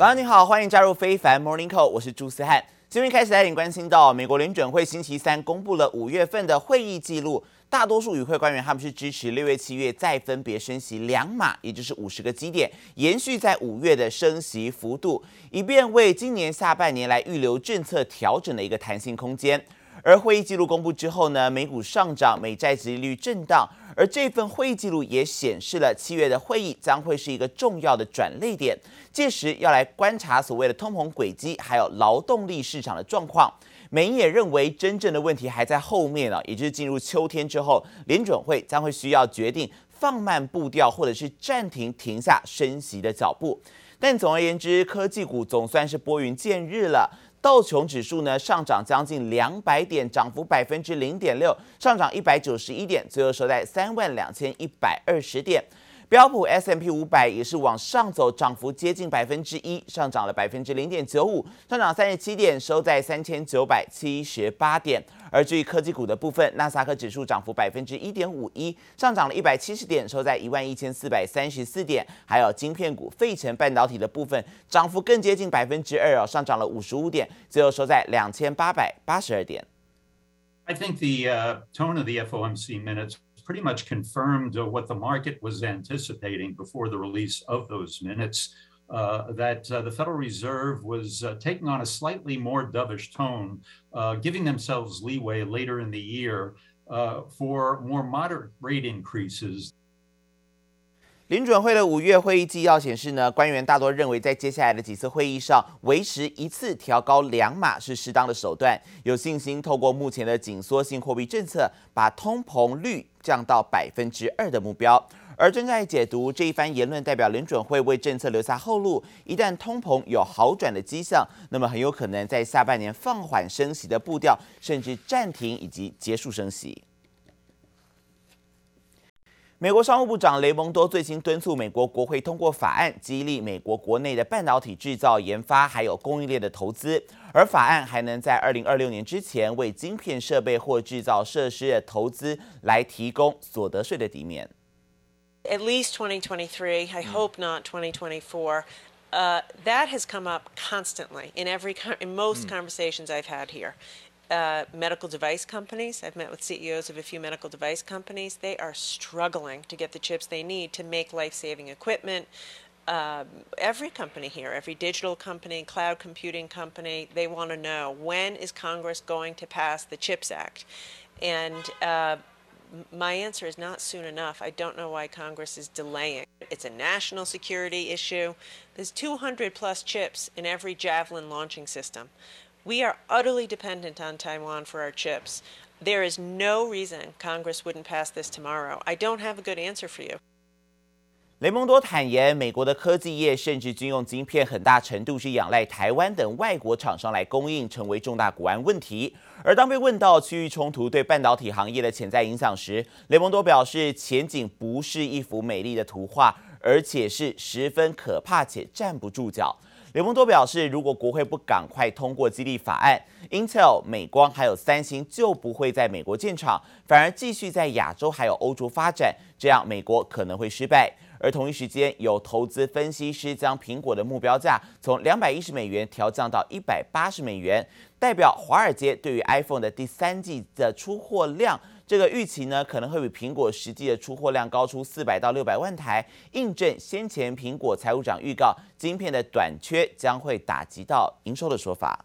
早上你好，欢迎加入非凡 Morning Call，我是朱思翰。今天开始带领关心到美国联准会星期三公布了五月份的会议记录，大多数与会官员他们是支持六月、七月再分别升息两码，也就是五十个基点，延续在五月的升息幅度，以便为今年下半年来预留政策调整的一个弹性空间。而会议记录公布之后呢，美股上涨，美债殖利率震荡。而这份会议记录也显示了七月的会议将会是一个重要的转捩点，届时要来观察所谓的通膨轨迹，还有劳动力市场的状况。美银也认为真正的问题还在后面啊，也就是进入秋天之后，联准会将会需要决定放慢步调，或者是暂停停下升息的脚步。但总而言之，科技股总算是拨云见日了。道琼指数呢上涨将近两百点，涨幅百分之零点六，上涨一百九十一点，最后收在三万两千一百二十点。标普 S M P 五百也是往上走，涨幅接近百分之一，上涨了百分之零点九五，上涨三十七点，收在三千九百七十八点。而至于科技股的部分，纳斯达克指数涨幅百分之一点五一，上涨了一百七十点，收在一万一千四百三十四点。还有晶片股费城半导体的部分，涨幅更接近百分之二哦，上涨了五十五点，最后收在两千八百八十二点。I think the tone of the FOMC minutes pretty much confirmed what the market was anticipating before the release of those minutes, uh, that uh, the Federal Reserve was uh, taking on a slightly more dovish tone, uh, giving themselves leeway later in the year uh, for more moderate rate increases. 联准会的五月会议纪要显示呢，官员大多认为在接下来的几次会议上，维持一次调高两码是适当的手段，有信心透过目前的紧缩性货币政策，把通膨率降到百分之二的目标。而专家解读这一番言论，代表联准会为政策留下后路，一旦通膨有好转的迹象，那么很有可能在下半年放缓升息的步调，甚至暂停以及结束升息。美国商务部长雷蒙多最新敦促美国国会通过法案，激励美国国内的半导体制造、研发还有供应链的投资。而法案还能在二零二六年之前为晶片设备或制造设施的投资来提供所得税的抵免。At least 2023, I hope not 2024. Uh, that has come up constantly in every in most conversations I've had here. Uh, medical device companies, I've met with CEOs of a few medical device companies. They are struggling to get the chips they need to make life saving equipment. Uh, every company here, every digital company, cloud computing company, they want to know when is Congress going to pass the CHIPS Act? And uh, my answer is not soon enough. I don't know why Congress is delaying. It's a national security issue. There's 200 plus chips in every Javelin launching system. We are utterly dependent on Taiwan for our chips. There is no reason Congress wouldn't pass this tomorrow. I don't have a good answer for you. 雷蒙多坦言，美国的科技业甚至军用晶片，很大程度是仰赖台湾等外国厂商来供应，成为重大国安问题。而当被问到区域冲突对半导体行业的潜在影响时，雷蒙多表示，前景不是一幅美丽的图画，而且是十分可怕且站不住脚。雷蒙多表示，如果国会不赶快通过激励法案，Intel、美光还有三星就不会在美国建厂，反而继续在亚洲还有欧洲发展，这样美国可能会失败。而同一时间，有投资分析师将苹果的目标价从两百一十美元调降到一百八十美元，代表华尔街对于 iPhone 的第三季的出货量。这个预期呢，可能会比苹果实际的出货量高出四百到六百万台，印证先前苹果财务长预告晶片的短缺将会打击到营收的说法。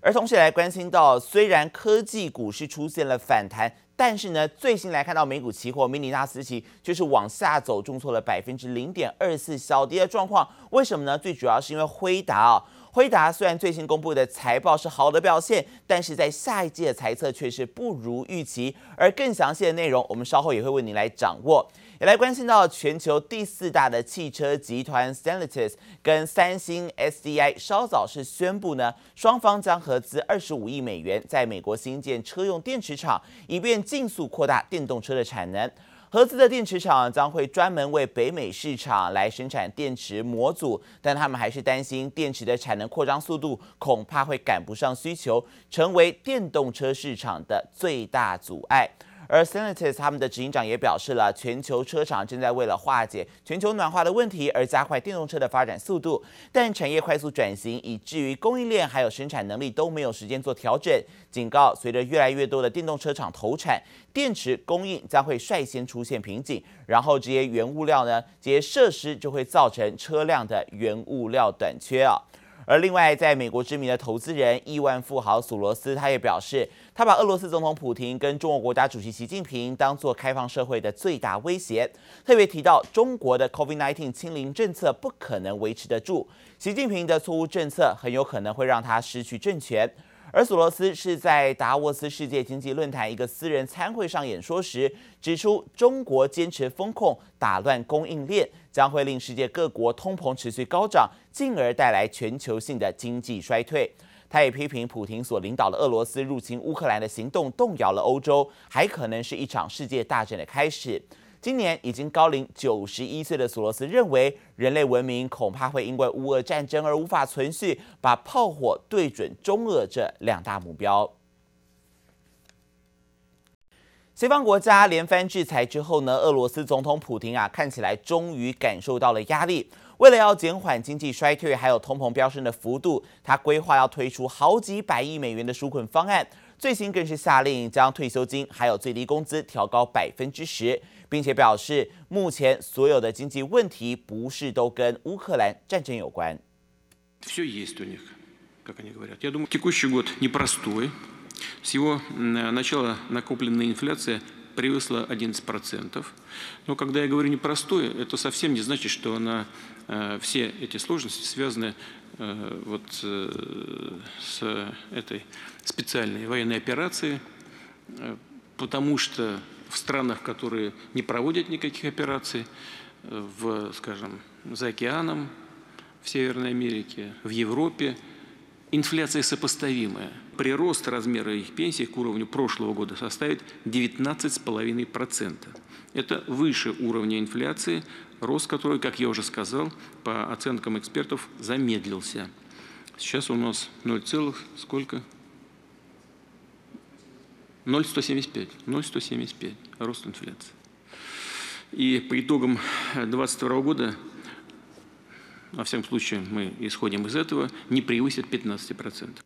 而同时来关心到，虽然科技股市出现了反弹，但是呢，最新来看到美股期货明尼拉斯期就是往下走，重挫了百分之零点二四，小跌的状况。为什么呢？最主要是因为辉达啊、辉达虽然最新公布的财报是好的表现，但是在下一季的财测却是不如预期。而更详细的内容，我们稍后也会为您来掌握。也来关心到全球第四大的汽车集团 Stellantis 跟三星 SDI 稍早是宣布呢，双方将合资二十五亿美元在美国新建车用电池厂，以便尽速扩大电动车的产能。合资的电池厂将会专门为北美市场来生产电池模组，但他们还是担心电池的产能扩张速度恐怕会赶不上需求，成为电动车市场的最大阻碍。而 Stellantis 他们的执行长也表示了，全球车厂正在为了化解全球暖化的问题而加快电动车的发展速度，但产业快速转型，以至于供应链还有生产能力都没有时间做调整。警告，随着越来越多的电动车厂投产，电池供应将会率先出现瓶颈，然后这些原物料呢，这些设施就会造成车辆的原物料短缺啊。而另外，在美国知名的投资人亿万富豪索罗斯，他也表示，他把俄罗斯总统普京跟中国国家主席习近平当作开放社会的最大威胁，特别提到中国的 COVID-19 清零政策不可能维持得住，习近平的错误政策很有可能会让他失去政权。而索罗斯是在达沃斯世界经济论坛一个私人参会上演说时，指出中国坚持封控、打乱供应链，将会令世界各国通膨持续高涨，进而带来全球性的经济衰退。他也批评普丁所领导的俄罗斯入侵乌克兰的行动动摇了欧洲，还可能是一场世界大战的开始。今年已经高龄九十一岁的索罗斯认为，人类文明恐怕会因为乌俄战争而无法存续，把炮火对准中俄这两大目标。西方国家连番制裁之后呢，俄罗斯总统普京啊，看起来终于感受到了压力。为了要减缓经济衰退，还有通膨飙升的幅度，他规划要推出好几百亿美元的纾困方案。最新更是下令将退休金还有最低工资调高百分之十，并且表示目前所有的经济问题不是都跟乌克兰战争有关。Всего его э, начала накопленная инфляция превысила 11%. Но когда я говорю непростой, это совсем не значит, что она, э, все эти сложности связаны э, вот с этой специальной военной операцией, потому что в странах, которые не проводят никаких операций, в, скажем, за океаном, в Северной Америке, в Европе, инфляция сопоставимая – Прирост размера их пенсий к уровню прошлого года составит 19,5%. Это выше уровня инфляции рост которой, как я уже сказал, по оценкам экспертов, замедлился. Сейчас у нас 0, сколько? 0,175. 0,175 рост инфляции. И по итогам 2022 года, во всяком случае, мы исходим из этого, не превысит 15%.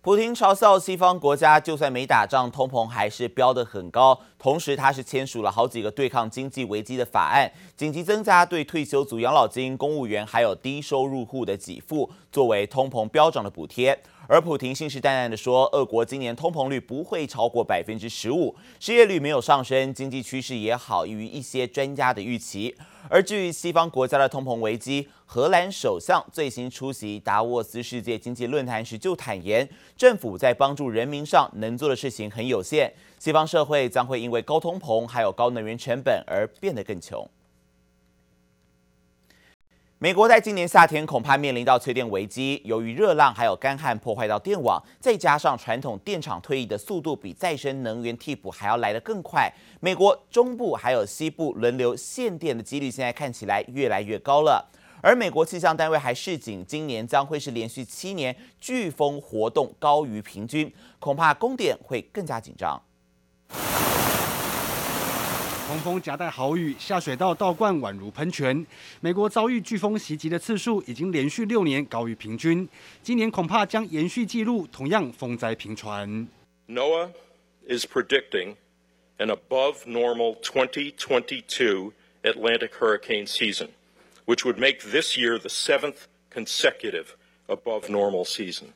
普京嘲笑西方国家，就算没打仗，通膨还是飙得很高。同时，他是签署了好几个对抗经济危机的法案，紧急增加对退休族养老金、公务员还有低收入户的给付，作为通膨飙涨的补贴。而普丁信誓旦旦地说，俄国今年通膨率不会超过百分之十五，失业率没有上升，经济趋势也好于一些专家的预期。而至于西方国家的通膨危机，荷兰首相最新出席达沃斯世界经济论坛时就坦言，政府在帮助人民上能做的事情很有限，西方社会将会因为高通膨还有高能源成本而变得更穷。美国在今年夏天恐怕面临到缺电危机，由于热浪还有干旱破坏到电网，再加上传统电厂退役的速度比再生能源替补还要来得更快，美国中部还有西部轮流限电的几率现在看起来越来越高了。而美国气象单位还示警，今年将会是连续七年飓风活动高于平均，恐怕供电会更加紧张。台风夹带豪雨，下水道倒灌宛如喷泉。美国遭遇飓风袭击的次数已经连续六年高于平均，今年恐怕将延续记录，同样风灾频传。NOAA is predicting an above normal 2022 Atlantic hurricane season, which would make this year the seventh consecutive above normal season.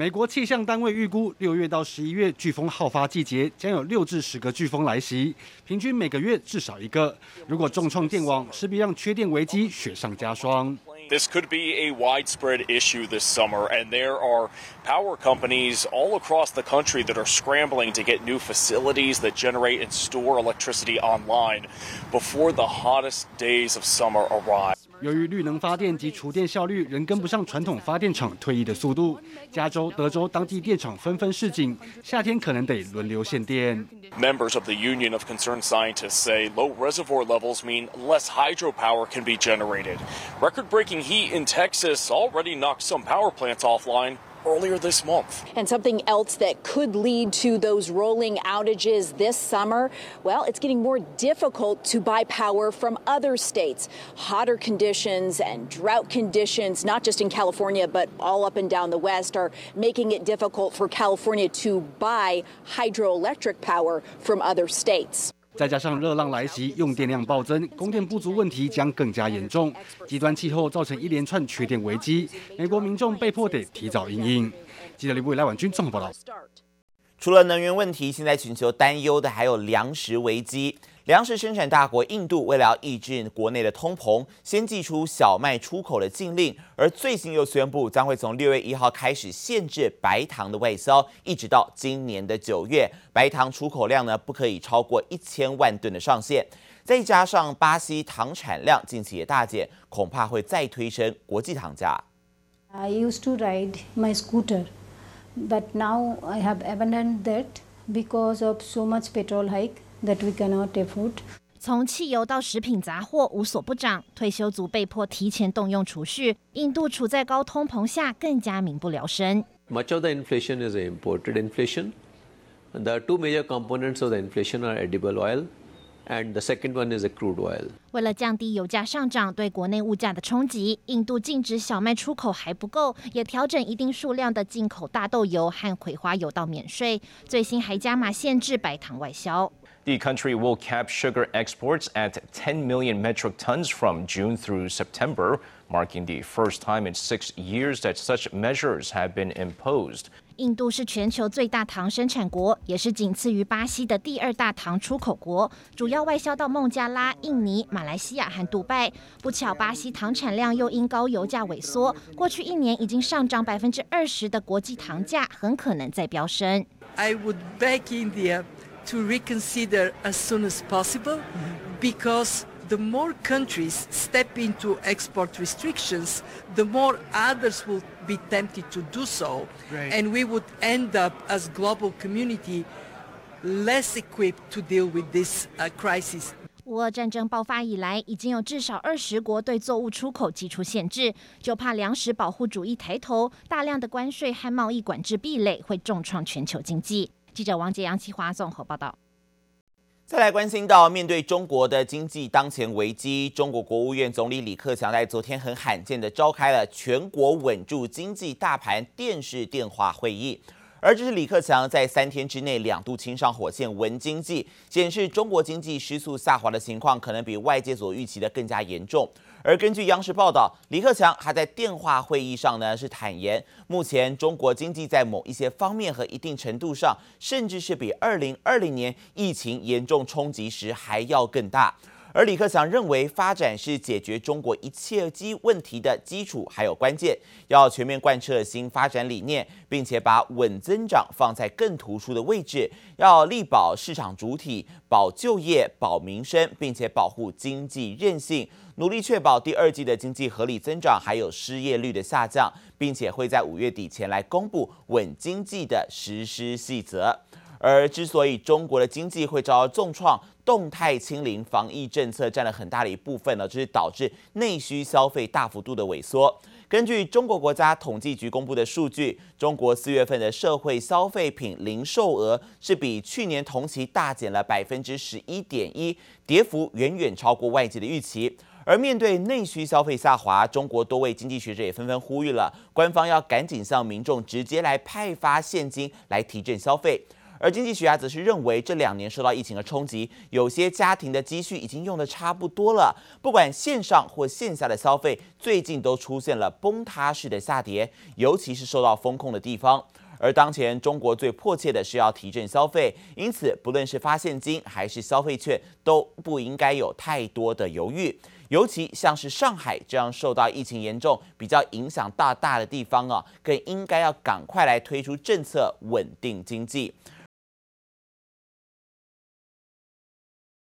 美国气象单位预估，六月到十一月飓风好发季节将有六至十个飓风来袭，平均每个月至少一个。如果重创电网，势必让缺电危机雪上加霜。This could be a widespread issue this summer, and there are power companies all across the country that are scrambling to get new facilities that generate and store electricity online before the hottest days of summer arrive. 由于绿能发电及储电效率仍跟不上传统发电厂退役的速度，加州、德州当地电厂纷纷示警，夏天可能得轮流限电。Members of the Union of Concerned Scientists say low reservoir levels mean less hydropower can be generated. Record-breaking heat in Texas already knocked some power plants offline earlier this month. And something else that could lead to those rolling outages this summer, well, it's getting more difficult to buy power from other states. Hotter conditions and drought conditions, not just in California, but all up and down the West, are making it difficult for California to buy hydroelectric power from other states. 再加上热浪来袭，用电量暴增，供电不足问题将更加严重。极端气候造成一连串缺电危机，美国民众被迫得提早应应。记者李伟赖婉君这么报道。除了能源问题，现在全球担忧的还有粮食危机。粮食生产大国印度为了要抑制国内的通膨，先祭出小麦出口的禁令，而最新又宣布将会从六月一号开始限制白糖的外销，一直到今年的九月，白糖出口量呢不可以超过一千万吨的上限。再加上巴西糖产量近期也大减，恐怕会再推升国际糖价。I used to ride my scooter, but now I have abandoned that because of so much petrol hike. That we cannot afford. 从汽油到食品杂货无所不涨，退休族被迫提前动用储蓄。印度处在高通膨下，更加民不聊生。Much of the inflation is imported inflation. The two major components of the inflation are edible oil. And the second one is a crude oil. 为了降低油价上涨对国内物价的冲击，印度禁止小麦出口还不够，也调整一定数量的进口大豆油和葵花油到免税。最新还加码限制白糖外销。The country will cap sugar exports at 10 million metric tons from June through September, marking the first time in six years that such measures have been imposed. 印度是全球最大糖生产国，也是仅次于巴西的第二大糖出口国，主要外销到孟加拉、印尼、马来西亚和杜拜。不巧，巴西糖产量又因高油价萎缩，过去一年已经上涨百分之二十的国际糖价很可能再飙升。I would beg India to reconsider as soon as possible, because the more countries step into export restrictions, the more others will be tempted to do so. Right. And we would end up as global community less equipped to deal with this uh, crisis. 乌俄战争爆发以来，已经有至少二十国对作物出口祭出限制，就怕粮食保护主义抬头，大量的关税和贸易管制壁垒会重创全球经济。 记者王杰、杨奇华综合报道。再来关心到面对中国的经济当前危机，中国国务院总理李克强在昨天很罕见的召开了全国稳住经济大盘电视电话会议，而这是李克强在三天之内两度亲上火线稳经济，显示中国经济失速下滑的情况可能比外界所预期的更加严重。而根据央视报道，李克强还在电话会议上呢，是坦言，目前中国经济在某一些方面和一定程度上，甚至是比二零二零年疫情严重冲击时还要更大。而李克强认为，发展是解决中国一切基问题的基础，还有关键，要全面贯彻新发展理念，并且把稳增长放在更突出的位置，要力保市场主体，保就业，保民生，并且保护经济韧性，努力确保第二季的经济合理增长，还有失业率的下降，并且会在五月底前来公布稳经济的实施细则。而之所以中国的经济会遭到重创，动态清零防疫政策占了很大的一部分呢，就是导致内需消费大幅度的萎缩。根据中国国家统计局公布的数据，中国四月份的社会消费品零售额是比去年同期大减了百分之十一点一，跌幅远远超过外界的预期。而面对内需消费下滑，中国多位经济学者也纷纷呼吁了，官方要赶紧向民众直接来派发现金来提振消费。而经济学家则是认为，这两年受到疫情的冲击，有些家庭的积蓄已经用得差不多了，不管线上或线下的消费，最近都出现了崩塌式的下跌，尤其是受到风控的地方。而当前中国最迫切的是要提振消费，因此不论是发现金还是消费券，都不应该有太多的犹豫。尤其像是上海这样受到疫情严重、比较影响大大的地方啊，更应该要赶快来推出政策，稳定经济。